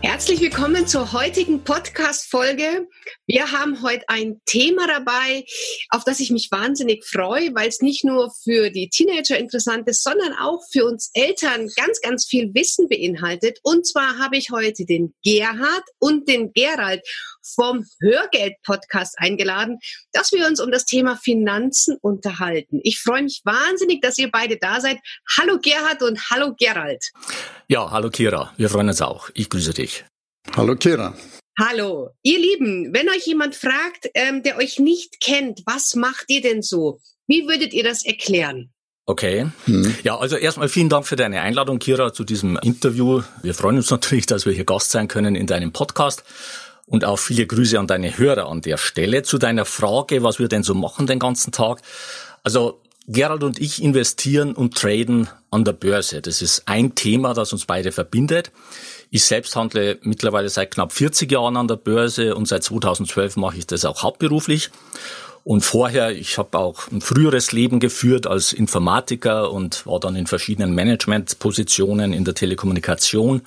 Herzlich willkommen zur heutigen Podcast-Folge. Wir haben heute ein Thema dabei, auf das ich mich wahnsinnig freue, weil es nicht nur für die Teenager interessant ist, sondern auch für uns Eltern ganz, ganz viel Wissen beinhaltet. Und zwar habe ich heute den Gerhard und den Gerald vom Hörgeld-Podcast eingeladen, dass wir uns um das Thema Finanzen unterhalten. Ich freue mich wahnsinnig, dass ihr beide da seid. Hallo Gerhard und hallo Gerald. Ja, hallo Kira. Wir freuen uns auch. Ich grüße dich. Hallo Kira. Hallo, ihr Lieben, wenn euch jemand fragt, ähm, der euch nicht kennt, was macht ihr denn so? Wie würdet ihr das erklären? Okay. Hm. Ja, also erstmal vielen Dank für deine Einladung, Kira, zu diesem Interview. Wir freuen uns natürlich, dass wir hier Gast sein können in deinem Podcast. Und auch viele Grüße an deine Hörer an der Stelle. Zu deiner Frage, was wir denn so machen den ganzen Tag. Also Gerald und ich investieren und traden an der Börse. Das ist ein Thema, das uns beide verbindet. Ich selbst handle mittlerweile seit knapp 40 Jahren an der Börse und seit 2012 mache ich das auch hauptberuflich. Und vorher, ich habe auch ein früheres Leben geführt als Informatiker und war dann in verschiedenen Managementpositionen in der Telekommunikation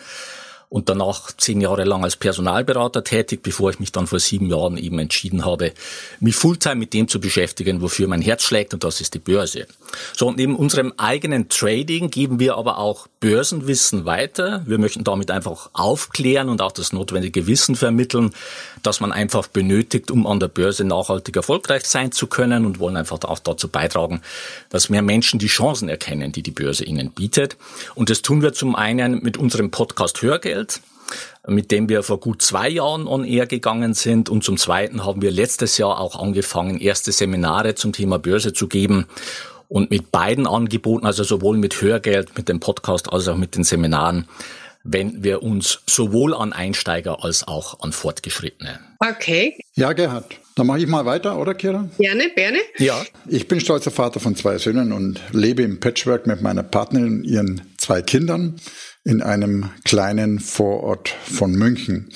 und danach zehn Jahre lang als Personalberater tätig, bevor ich mich dann vor sieben Jahren eben entschieden habe, mich Fulltime mit dem zu beschäftigen, wofür mein Herz schlägt und das ist die Börse. So, und neben unserem eigenen Trading geben wir aber auch Börsenwissen weiter. Wir möchten damit einfach aufklären und auch das notwendige Wissen vermitteln, das man einfach benötigt, um an der Börse nachhaltig erfolgreich sein zu können und wollen einfach auch dazu beitragen, dass mehr Menschen die Chancen erkennen, die die Börse ihnen bietet. Und das tun wir zum einen mit unserem Podcast Hörgeld, Welt, mit dem wir vor gut zwei Jahren on air gegangen sind. Und zum Zweiten haben wir letztes Jahr auch angefangen, erste Seminare zum Thema Börse zu geben. Und mit beiden Angeboten, also sowohl mit Hörgeld, mit dem Podcast als auch mit den Seminaren, wenden wir uns sowohl an Einsteiger als auch an Fortgeschrittene. Okay. Ja, Gerhard. Dann mache ich mal weiter, oder Kira? Gerne, gerne. Ja. Ich bin stolzer Vater von zwei Söhnen und lebe im Patchwork mit meiner Partnerin und ihren zwei Kindern in einem kleinen Vorort von München.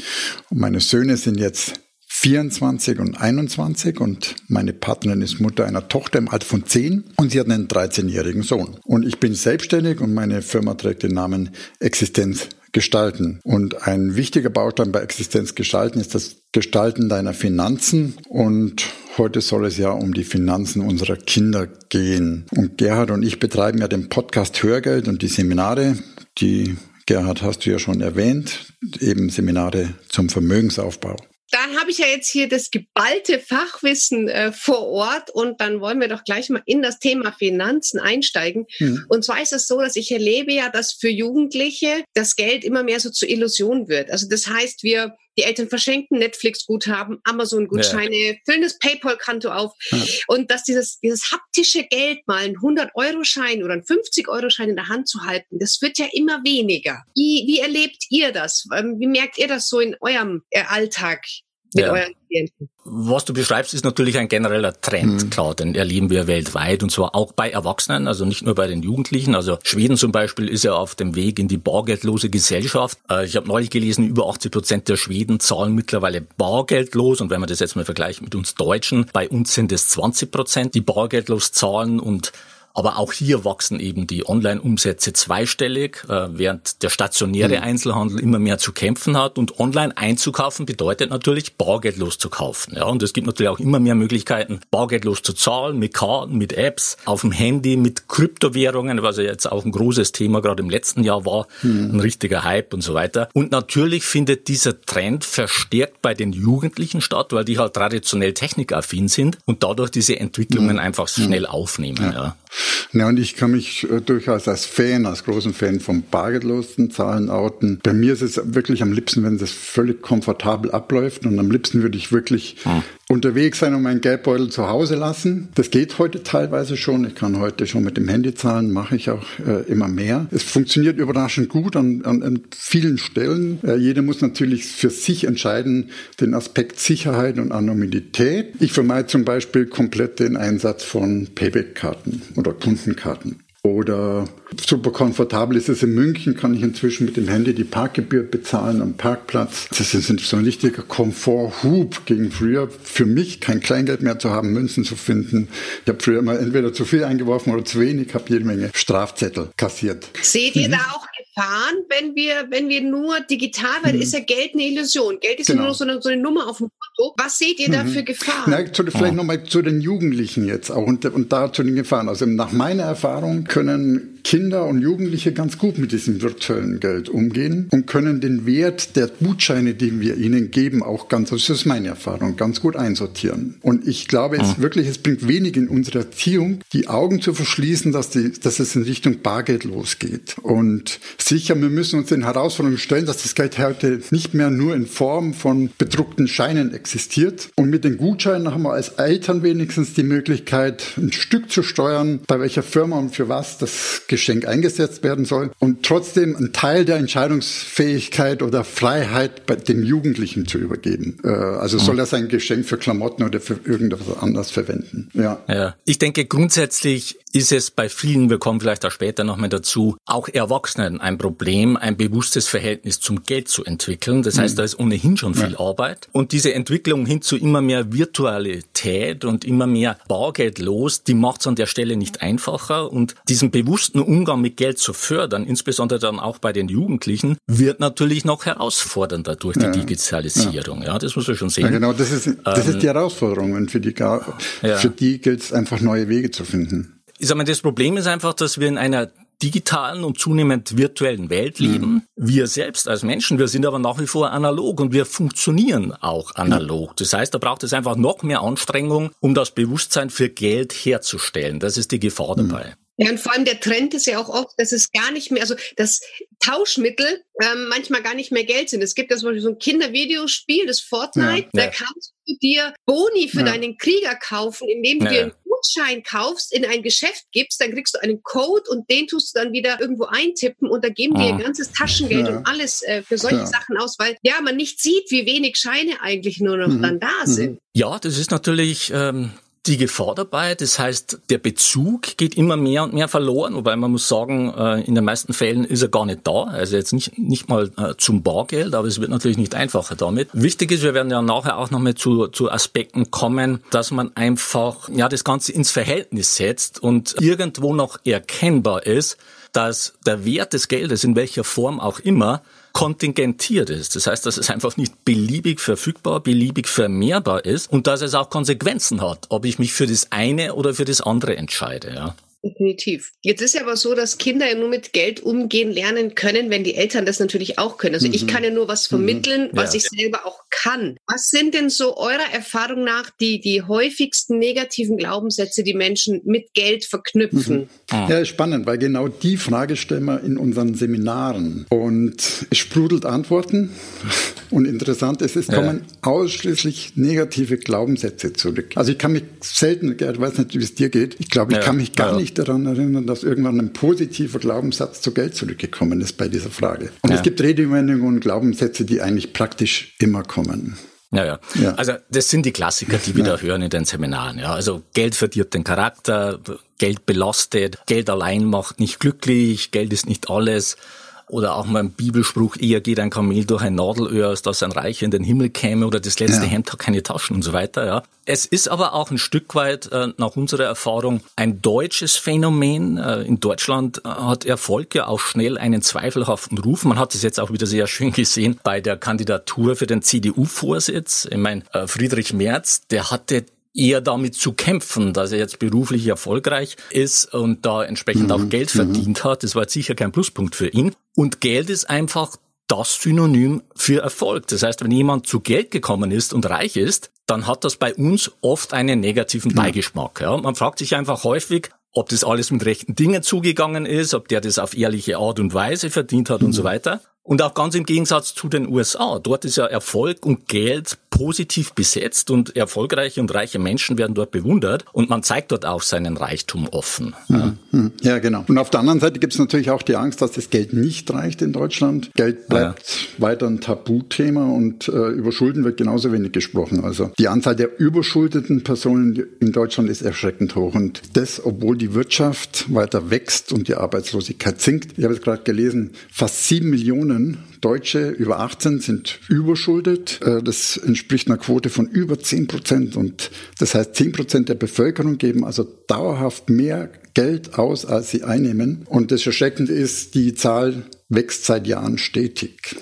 Und meine Söhne sind jetzt 24 und 21 und meine Partnerin ist Mutter einer Tochter im Alter von 10 und sie hat einen 13-jährigen Sohn. Und ich bin selbstständig und meine Firma trägt den Namen Existenz gestalten. Und ein wichtiger Baustein bei Existenz gestalten ist das Gestalten deiner Finanzen. Und heute soll es ja um die Finanzen unserer Kinder gehen. Und Gerhard und ich betreiben ja den Podcast Hörgeld und die Seminare, die Gerhard hast du ja schon erwähnt, eben Seminare zum Vermögensaufbau. Dann habe ich ja jetzt hier das geballte Fachwissen äh, vor Ort und dann wollen wir doch gleich mal in das Thema Finanzen einsteigen. Mhm. Und zwar ist es so, dass ich erlebe ja, dass für Jugendliche das Geld immer mehr so zur Illusion wird. Also das heißt, wir die Eltern verschenken Netflix-Guthaben, Amazon-Gutscheine, ja. füllen das PayPal-Konto auf. Ja. Und dass dieses, dieses haptische Geld mal einen 100-Euro-Schein oder einen 50-Euro-Schein in der Hand zu halten, das wird ja immer weniger. Wie, wie erlebt ihr das? Ähm, wie merkt ihr das so in eurem äh, Alltag? Mit ja. euren Klienten. Was du beschreibst, ist natürlich ein genereller Trend, mhm. klar, den erleben wir weltweit und zwar auch bei Erwachsenen, also nicht nur bei den Jugendlichen. Also Schweden zum Beispiel ist ja auf dem Weg in die bargeldlose Gesellschaft. Äh, ich habe neulich gelesen, über 80 Prozent der Schweden zahlen mittlerweile bargeldlos und wenn man das jetzt mal vergleicht mit uns Deutschen, bei uns sind es 20 Prozent, die bargeldlos zahlen und aber auch hier wachsen eben die Online-Umsätze zweistellig, äh, während der stationäre mhm. Einzelhandel immer mehr zu kämpfen hat. Und online einzukaufen bedeutet natürlich bargeldlos zu kaufen. Ja, und es gibt natürlich auch immer mehr Möglichkeiten, bargeldlos zu zahlen, mit Karten, mit Apps, auf dem Handy, mit Kryptowährungen, was ja jetzt auch ein großes Thema gerade im letzten Jahr war, mhm. ein richtiger Hype und so weiter. Und natürlich findet dieser Trend verstärkt bei den Jugendlichen statt, weil die halt traditionell technikaffin sind und dadurch diese Entwicklungen mhm. einfach schnell aufnehmen. Ja. ja. Ja, und ich kann mich äh, durchaus als Fan, als großen Fan vom bargeldlosen Zahlen outen. Bei mir ist es wirklich am liebsten, wenn das völlig komfortabel abläuft und am liebsten würde ich wirklich hm unterwegs sein und meinen Geldbeutel zu Hause lassen. Das geht heute teilweise schon. Ich kann heute schon mit dem Handy zahlen, mache ich auch äh, immer mehr. Es funktioniert überraschend gut an, an, an vielen Stellen. Äh, jeder muss natürlich für sich entscheiden, den Aspekt Sicherheit und Anonymität. Ich vermeide zum Beispiel komplett den Einsatz von Payback-Karten oder Kundenkarten. Oder super komfortabel ist es in München, kann ich inzwischen mit dem Handy die Parkgebühr bezahlen am Parkplatz. Das ist so ein richtiger Komforthub gegen früher. Für mich kein Kleingeld mehr zu haben, Münzen zu finden. Ich habe früher immer entweder zu viel eingeworfen oder zu wenig, habe jede Menge Strafzettel kassiert. Seht ihr mhm. da auch Gefahren, wenn wir, wenn wir nur digital, weil mhm. ist ja Geld eine Illusion. Geld ist genau. nur noch so eine, so eine Nummer auf dem Konto. Was seht ihr da mhm. für Gefahren? Na, zu, vielleicht oh. nochmal zu den Jugendlichen jetzt auch und, und da zu den Gefahren. Also nach meiner Erfahrung können Kinder und Jugendliche ganz gut mit diesem virtuellen Geld umgehen und können den Wert der Gutscheine, die wir ihnen geben, auch ganz, das ist meine Erfahrung, ganz gut einsortieren. Und ich glaube es mhm. wirklich, es bringt wenig in unserer Erziehung, die Augen zu verschließen, dass, die, dass es in Richtung Bargeld losgeht. Und sicher, wir müssen uns den Herausforderungen stellen, dass das Geld heute nicht mehr nur in Form von bedruckten Scheinen existiert. Und mit den Gutscheinen haben wir als Eltern wenigstens die Möglichkeit, ein Stück zu steuern, bei welcher Firma und für was das Geschenk eingesetzt werden soll und trotzdem einen Teil der Entscheidungsfähigkeit oder Freiheit bei dem Jugendlichen zu übergeben. Äh, also soll er sein Geschenk für Klamotten oder für irgendwas anderes verwenden. Ja. ja. Ich denke grundsätzlich ist es bei vielen, wir kommen vielleicht auch später noch mal dazu, auch Erwachsenen ein Problem, ein bewusstes Verhältnis zum Geld zu entwickeln. Das heißt, mhm. da ist ohnehin schon viel ja. Arbeit. Und diese Entwicklung hin zu immer mehr Virtualität und immer mehr Bargeld los, die macht es an der Stelle nicht einfacher. Und diesen bewussten Umgang mit Geld zu fördern, insbesondere dann auch bei den Jugendlichen, wird natürlich noch herausfordernder durch die ja. Digitalisierung. Ja. ja. das muss man schon sehen. Genau, das ist, das ähm, ist die Herausforderung. Und für die, für die gilt es einfach neue Wege zu finden ich sag mal, das Problem ist einfach, dass wir in einer digitalen und zunehmend virtuellen Welt leben. Mhm. Wir selbst als Menschen, wir sind aber nach wie vor analog und wir funktionieren auch analog. Das heißt, da braucht es einfach noch mehr Anstrengung, um das Bewusstsein für Geld herzustellen. Das ist die Gefahr mhm. dabei. Ja, und vor allem der Trend ist ja auch oft, dass es gar nicht mehr, also das Tauschmittel ähm, manchmal gar nicht mehr Geld sind. Es gibt ja zum Beispiel so ein Kindervideospiel, das Fortnite, ja, da kannst du dir Boni für ja. deinen Krieger kaufen, indem du dir einen Gutschein kaufst, in ein Geschäft gibst, dann kriegst du einen Code und den tust du dann wieder irgendwo eintippen und da geben dir ihr ganzes Taschengeld und alles äh, für solche Sachen aus, weil ja man nicht sieht, wie wenig Scheine eigentlich nur noch mhm. dann da mhm. sind. Ja, das ist natürlich ähm, die Gefahr dabei. Das heißt, der Bezug geht immer mehr und mehr verloren, wobei man muss sagen, äh, in den meisten Fällen ist er gar nicht da. Also jetzt nicht, nicht mal äh, zum Bargeld, aber es wird natürlich nicht einfacher damit. Wichtig ist, wir werden ja nachher auch nochmal zu, zu Aspekten kommen, dass man einfach ja das Ganze ins Verhältnis setzt und irgendwo noch erkennbar ist, dass der Wert des Geldes in welcher Form auch immer kontingentiert ist. Das heißt, dass es einfach nicht beliebig verfügbar, beliebig vermehrbar ist und dass es auch Konsequenzen hat, ob ich mich für das eine oder für das andere entscheide. Ja. Definitiv. Jetzt ist ja aber so, dass Kinder ja nur mit Geld umgehen lernen können, wenn die Eltern das natürlich auch können. Also mhm. ich kann ja nur was vermitteln, mhm. was ja. ich selber auch kann. Was sind denn so eurer Erfahrung nach die, die häufigsten negativen Glaubenssätze, die Menschen mit Geld verknüpfen? Mhm. Ah. Ja, spannend, weil genau die Frage stellen wir in unseren Seminaren. Und es sprudelt Antworten. Und interessant ist, es kommen ja. ausschließlich negative Glaubenssätze zurück. Also ich kann mich selten, ich weiß nicht, wie es dir geht, ich glaube, ich ja. kann mich gar nicht daran erinnern, dass irgendwann ein positiver Glaubenssatz zu Geld zurückgekommen ist bei dieser Frage. Und ja. es gibt Redewendungen und Glaubenssätze, die eigentlich praktisch immer kommen. Ja, ja, ja. Also das sind die Klassiker, die wir ja. da hören in den Seminaren. Ja, also Geld verdirbt den Charakter, Geld belastet, Geld allein macht nicht glücklich, Geld ist nicht alles. Oder auch mal ein Bibelspruch, eher geht ein Kamel durch ein Nadelöhr, als dass ein Reicher in den Himmel käme oder das letzte ja. Hemd hat keine Taschen und so weiter. Ja. Es ist aber auch ein Stück weit äh, nach unserer Erfahrung ein deutsches Phänomen. Äh, in Deutschland äh, hat Erfolg ja auch schnell einen zweifelhaften Ruf. Man hat es jetzt auch wieder sehr schön gesehen bei der Kandidatur für den CDU-Vorsitz. Ich meine, äh, Friedrich Merz, der hatte eher damit zu kämpfen, dass er jetzt beruflich erfolgreich ist und da entsprechend mhm. auch Geld mhm. verdient hat. Das war jetzt sicher kein Pluspunkt für ihn. Und Geld ist einfach das Synonym für Erfolg. Das heißt, wenn jemand zu Geld gekommen ist und reich ist, dann hat das bei uns oft einen negativen Beigeschmack. Ja. Man fragt sich einfach häufig, ob das alles mit rechten Dingen zugegangen ist, ob der das auf ehrliche Art und Weise verdient hat mhm. und so weiter. Und auch ganz im Gegensatz zu den USA. Dort ist ja Erfolg und Geld positiv besetzt und erfolgreiche und reiche Menschen werden dort bewundert und man zeigt dort auch seinen Reichtum offen. Ja, hm, ja genau. Und auf der anderen Seite gibt es natürlich auch die Angst, dass das Geld nicht reicht in Deutschland. Geld bleibt ja. weiter ein Tabuthema und äh, über Schulden wird genauso wenig gesprochen. Also die Anzahl der überschuldeten Personen in Deutschland ist erschreckend hoch und das, obwohl die Wirtschaft weiter wächst und die Arbeitslosigkeit sinkt. Ich habe es gerade gelesen, fast sieben Millionen Deutsche über 18 sind überschuldet. Äh, das entspricht einer Quote von über 10 Prozent. Und das heißt, 10 Prozent der Bevölkerung geben also dauerhaft mehr Geld aus, als sie einnehmen. Und das Erschreckende ist, die Zahl wächst seit Jahren stetig.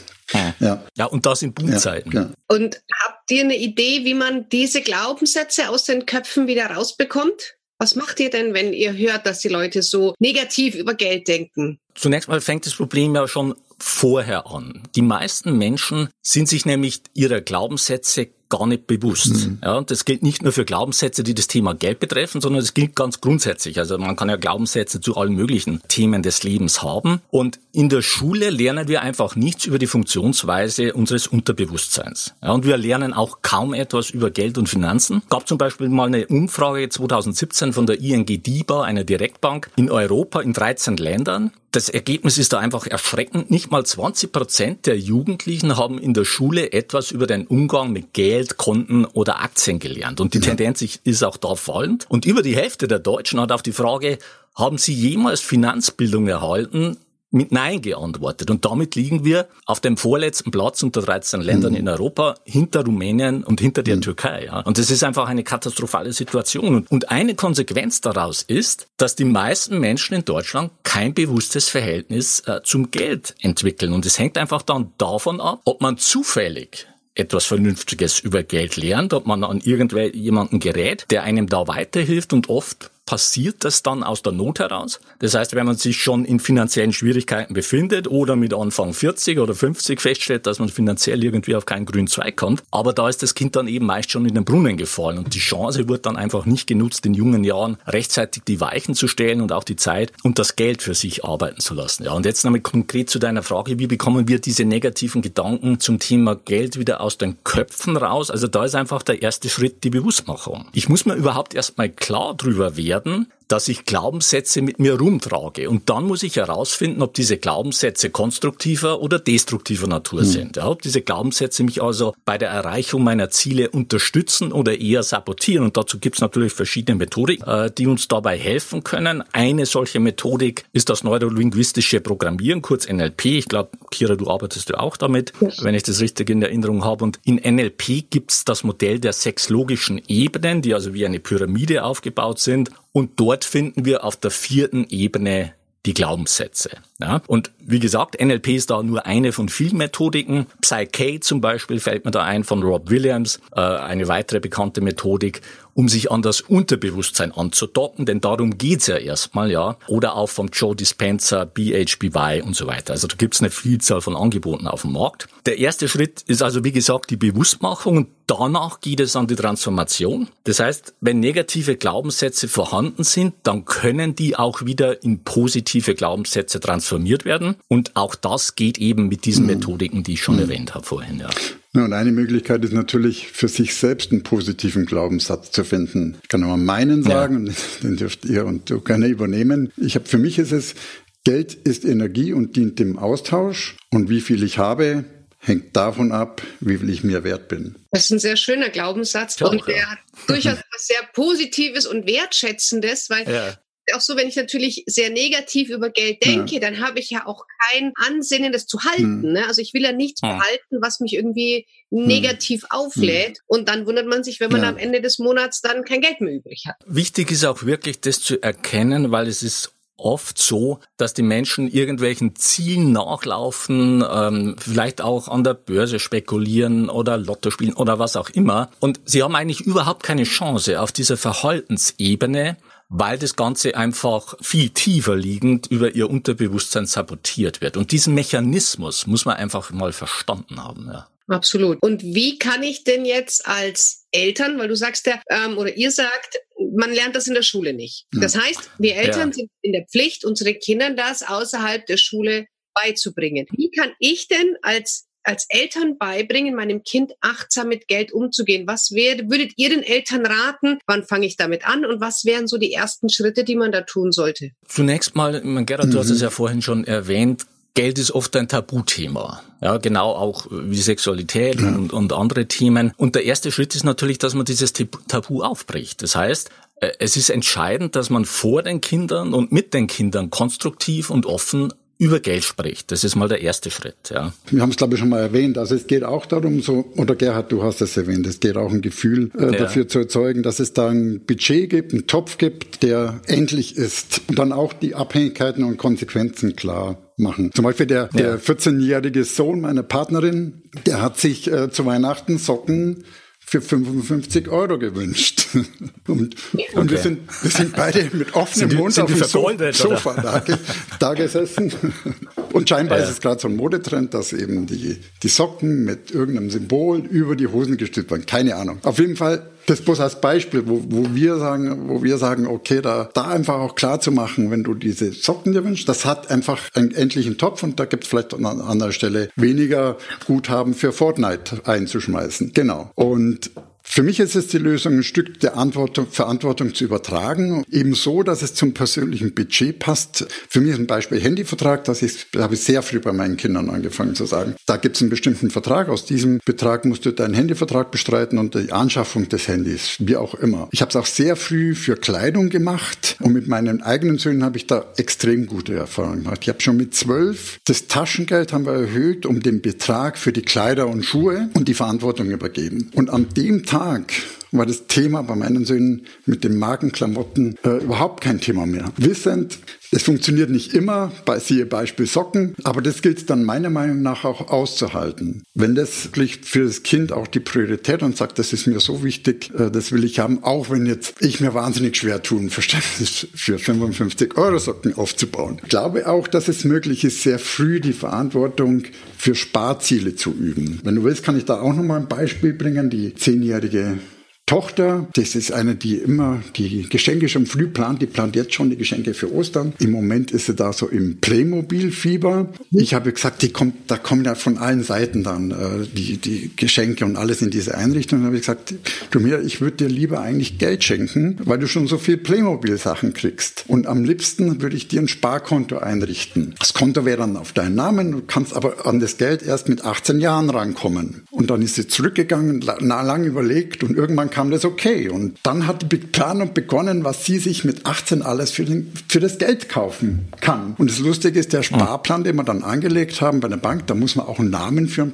Ja. ja, und das in Boomzeiten. Ja, ja. Und habt ihr eine Idee, wie man diese Glaubenssätze aus den Köpfen wieder rausbekommt? Was macht ihr denn, wenn ihr hört, dass die Leute so negativ über Geld denken? Zunächst mal fängt das Problem ja schon vorher an. Die meisten Menschen sind sich nämlich ihrer Glaubenssätze gar nicht bewusst. Mhm. Ja, und das gilt nicht nur für Glaubenssätze, die das Thema Geld betreffen, sondern es gilt ganz grundsätzlich. Also man kann ja Glaubenssätze zu allen möglichen Themen des Lebens haben. Und in der Schule lernen wir einfach nichts über die Funktionsweise unseres Unterbewusstseins. Ja, und wir lernen auch kaum etwas über Geld und Finanzen. Gab zum Beispiel mal eine Umfrage 2017 von der ING DIBA, einer Direktbank, in Europa in 13 Ländern. Das Ergebnis ist da einfach erschreckend. Nicht mal 20 Prozent der Jugendlichen haben in der Schule etwas über den Umgang mit Geld, Konten oder Aktien gelernt. Und die ja. Tendenz ist auch da fallend. Und über die Hälfte der Deutschen hat auf die Frage, haben Sie jemals Finanzbildung erhalten? mit Nein geantwortet. Und damit liegen wir auf dem vorletzten Platz unter 13 Ländern mhm. in Europa hinter Rumänien und hinter der mhm. Türkei. Ja. Und das ist einfach eine katastrophale Situation. Und eine Konsequenz daraus ist, dass die meisten Menschen in Deutschland kein bewusstes Verhältnis äh, zum Geld entwickeln. Und es hängt einfach dann davon ab, ob man zufällig etwas Vernünftiges über Geld lernt, ob man an irgendjemanden gerät, der einem da weiterhilft und oft passiert das dann aus der Not heraus. Das heißt, wenn man sich schon in finanziellen Schwierigkeiten befindet oder mit Anfang 40 oder 50 feststellt, dass man finanziell irgendwie auf keinen grünen Zweig kommt, aber da ist das Kind dann eben meist schon in den Brunnen gefallen und die Chance wird dann einfach nicht genutzt, in jungen Jahren rechtzeitig die Weichen zu stellen und auch die Zeit und das Geld für sich arbeiten zu lassen. Ja, und jetzt nochmal konkret zu deiner Frage, wie bekommen wir diese negativen Gedanken zum Thema Geld wieder aus den Köpfen raus? Also da ist einfach der erste Schritt die Bewusstmachung. Ich muss mir überhaupt erstmal klar drüber werden, werden, dass ich Glaubenssätze mit mir rumtrage. Und dann muss ich herausfinden, ob diese Glaubenssätze konstruktiver oder destruktiver Natur mhm. sind. Ja, ob diese Glaubenssätze mich also bei der Erreichung meiner Ziele unterstützen oder eher sabotieren. Und dazu gibt es natürlich verschiedene Methodik, äh, die uns dabei helfen können. Eine solche Methodik ist das neurolinguistische Programmieren, kurz NLP. Ich glaube, Kira, du arbeitest ja auch damit, yes. wenn ich das richtig in Erinnerung habe. Und in NLP gibt es das Modell der sechs logischen Ebenen, die also wie eine Pyramide aufgebaut sind. Und dort finden wir auf der vierten Ebene die Glaubenssätze. Ja? Und wie gesagt, NLP ist da nur eine von vielen Methodiken. Psyche zum Beispiel fällt mir da ein von Rob Williams, äh, eine weitere bekannte Methodik um sich an das Unterbewusstsein anzudocken, denn darum geht's ja erstmal, ja. Oder auch vom Joe Dispenza, BHBY und so weiter. Also da gibt's eine Vielzahl von Angeboten auf dem Markt. Der erste Schritt ist also, wie gesagt, die Bewusstmachung und danach geht es an die Transformation. Das heißt, wenn negative Glaubenssätze vorhanden sind, dann können die auch wieder in positive Glaubenssätze transformiert werden. Und auch das geht eben mit diesen mhm. Methodiken, die ich schon mhm. erwähnt habe vorhin, ja. Ja, und eine Möglichkeit ist natürlich, für sich selbst einen positiven Glaubenssatz zu finden. Ich kann nur meinen sagen, ja. den dürft ihr und du gerne übernehmen. Ich habe für mich ist es, Geld ist Energie und dient dem Austausch. Und wie viel ich habe, hängt davon ab, wie viel ich mir wert bin. Das ist ein sehr schöner Glaubenssatz ja, und der ja. hat durchaus was sehr Positives und Wertschätzendes, weil ja auch so, wenn ich natürlich sehr negativ über Geld denke, ja. dann habe ich ja auch kein Ansinnen, das zu halten. Hm. Ne? Also ich will ja nichts ja. behalten, was mich irgendwie hm. negativ hm. auflädt. Und dann wundert man sich, wenn man ja. am Ende des Monats dann kein Geld mehr übrig hat. Wichtig ist auch wirklich, das zu erkennen, weil es ist oft so, dass die Menschen irgendwelchen Zielen nachlaufen, ähm, vielleicht auch an der Börse spekulieren oder Lotto spielen oder was auch immer. Und sie haben eigentlich überhaupt keine Chance auf dieser Verhaltensebene weil das Ganze einfach viel tiefer liegend über ihr Unterbewusstsein sabotiert wird. Und diesen Mechanismus muss man einfach mal verstanden haben. Ja. Absolut. Und wie kann ich denn jetzt als Eltern, weil du sagst ja, ähm, oder ihr sagt, man lernt das in der Schule nicht. Das heißt, wir Eltern ja. sind in der Pflicht, unsere Kinder das außerhalb der Schule beizubringen. Wie kann ich denn als als Eltern beibringen, meinem Kind achtsam mit Geld umzugehen? Was wär, würdet ihr den Eltern raten? Wann fange ich damit an? Und was wären so die ersten Schritte, die man da tun sollte? Zunächst mal, Gerhard, mhm. du hast es mhm. ja vorhin schon erwähnt, Geld ist oft ein Tabuthema. Ja, genau auch wie Sexualität ja. und, und andere Themen. Und der erste Schritt ist natürlich, dass man dieses Tabu aufbricht. Das heißt, äh, es ist entscheidend, dass man vor den Kindern und mit den Kindern konstruktiv und offen über Geld spricht. Das ist mal der erste Schritt. Ja. Wir haben es, glaube ich, schon mal erwähnt. Also es geht auch darum, so, oder Gerhard, du hast es erwähnt, es geht auch ein Gefühl äh, ja. dafür zu erzeugen, dass es da ein Budget gibt, einen Topf gibt, der endlich ist. Und dann auch die Abhängigkeiten und Konsequenzen klar machen. Zum Beispiel der, ja. der 14-jährige Sohn meiner Partnerin, der hat sich äh, zu Weihnachten Socken für 55 Euro gewünscht. Und, okay. und wir, sind, wir sind beide mit offenem Mund auf dem so Sofa da, da, gesessen. Und scheinbar ja. ist es gerade so ein Modetrend, dass eben die, die Socken mit irgendeinem Symbol über die Hosen gestülpt werden. Keine Ahnung. Auf jeden Fall das bloß als Beispiel, wo, wo wir sagen, wo wir sagen, okay, da, da einfach auch klar zu machen, wenn du diese Socken dir wünschst, das hat einfach einen endlichen Topf und da gibt es vielleicht an anderer Stelle weniger Guthaben für Fortnite einzuschmeißen. Genau. Und für mich ist es die Lösung, ein Stück der Antwortung, Verantwortung zu übertragen, eben so, dass es zum persönlichen Budget passt. Für mich ist ein Beispiel Handyvertrag, das ist, da habe ich sehr früh bei meinen Kindern angefangen zu sagen. Da gibt es einen bestimmten Vertrag, aus diesem Betrag musst du deinen Handyvertrag bestreiten und die Anschaffung des Handys, wie auch immer. Ich habe es auch sehr früh für Kleidung gemacht und mit meinen eigenen Söhnen habe ich da extrem gute Erfahrungen gemacht. Ich habe schon mit zwölf das Taschengeld haben wir erhöht um den Betrag für die Kleider und Schuhe und die Verantwortung übergeben. Und an dem Tag Tag. War das Thema bei meinen Söhnen mit den Markenklamotten äh, überhaupt kein Thema mehr. Wissend, es funktioniert nicht immer, bei siehe Beispiel Socken, aber das gilt dann meiner Meinung nach auch auszuhalten. Wenn das wirklich für das Kind auch die Priorität und sagt, das ist mir so wichtig, äh, das will ich haben, auch wenn jetzt ich mir wahnsinnig schwer tun, Verständnis für 55 Euro Socken aufzubauen. Ich glaube auch, dass es möglich ist, sehr früh die Verantwortung für Sparziele zu üben. Wenn du willst, kann ich da auch nochmal ein Beispiel bringen. Die zehnjährige Tochter, das ist eine, die immer die Geschenke schon früh plant, die plant jetzt schon die Geschenke für Ostern. Im Moment ist sie da so im Playmobil-Fieber. Ich habe gesagt, die kommt, da kommen ja von allen Seiten dann äh, die, die Geschenke und alles in diese Einrichtung. Und habe ich gesagt, du mir, ich würde dir lieber eigentlich Geld schenken, weil du schon so viel Playmobil-Sachen kriegst. Und am liebsten würde ich dir ein Sparkonto einrichten. Das Konto wäre dann auf deinen Namen, du kannst aber an das Geld erst mit 18 Jahren rankommen. Und dann ist sie zurückgegangen, lang überlegt und irgendwann kam das okay. Und dann hat die Planung begonnen, was sie sich mit 18 alles für, den, für das Geld kaufen kann. Und das Lustige ist, der Sparplan, den wir dann angelegt haben bei der Bank, da muss man auch einen Namen für einen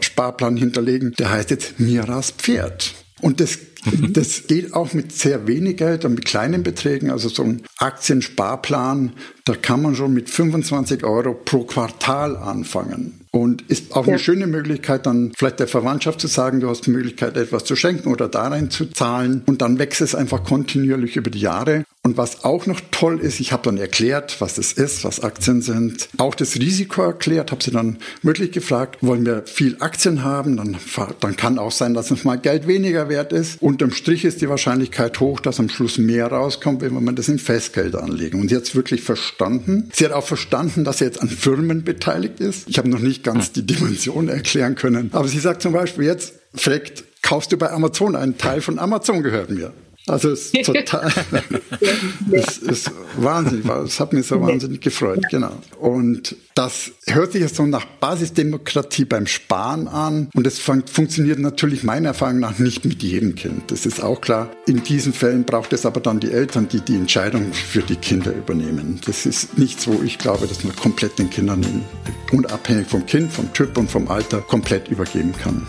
Sparplan hinterlegen. Der heißt jetzt Miras Pferd. Und das mhm. das geht auch mit sehr wenig Geld und mit kleinen Beträgen. Also so ein Aktiensparplan, da kann man schon mit 25 Euro pro Quartal anfangen. Und ist auch eine schöne Möglichkeit, dann vielleicht der Verwandtschaft zu sagen, du hast die Möglichkeit, etwas zu schenken oder da rein zu zahlen. Und dann wächst es einfach kontinuierlich über die Jahre. Und was auch noch toll ist, ich habe dann erklärt, was das ist, was Aktien sind. Auch das Risiko erklärt, habe sie dann wirklich gefragt, wollen wir viel Aktien haben? Dann, dann kann auch sein, dass uns mal Geld weniger wert ist. Unterm Strich ist die Wahrscheinlichkeit hoch, dass am Schluss mehr rauskommt, wenn man das in Festgeld anlegen. Und es wirklich verstanden. Sie hat auch verstanden, dass sie jetzt an Firmen beteiligt ist. Ich habe noch nicht ganz die Dimension erklären können. Aber sie sagt zum Beispiel jetzt, fragt, kaufst du bei Amazon einen Teil von Amazon gehört mir. Also es ist total, es ist wahnsinnig, es hat mich so wahnsinnig gefreut, genau. Und das hört sich jetzt so nach Basisdemokratie beim Sparen an und es fun funktioniert natürlich meiner Erfahrung nach nicht mit jedem Kind. Das ist auch klar. In diesen Fällen braucht es aber dann die Eltern, die die Entscheidung für die Kinder übernehmen. Das ist nichts, wo ich glaube, dass man komplett den Kindern unabhängig vom Kind, vom Typ und vom Alter komplett übergeben kann.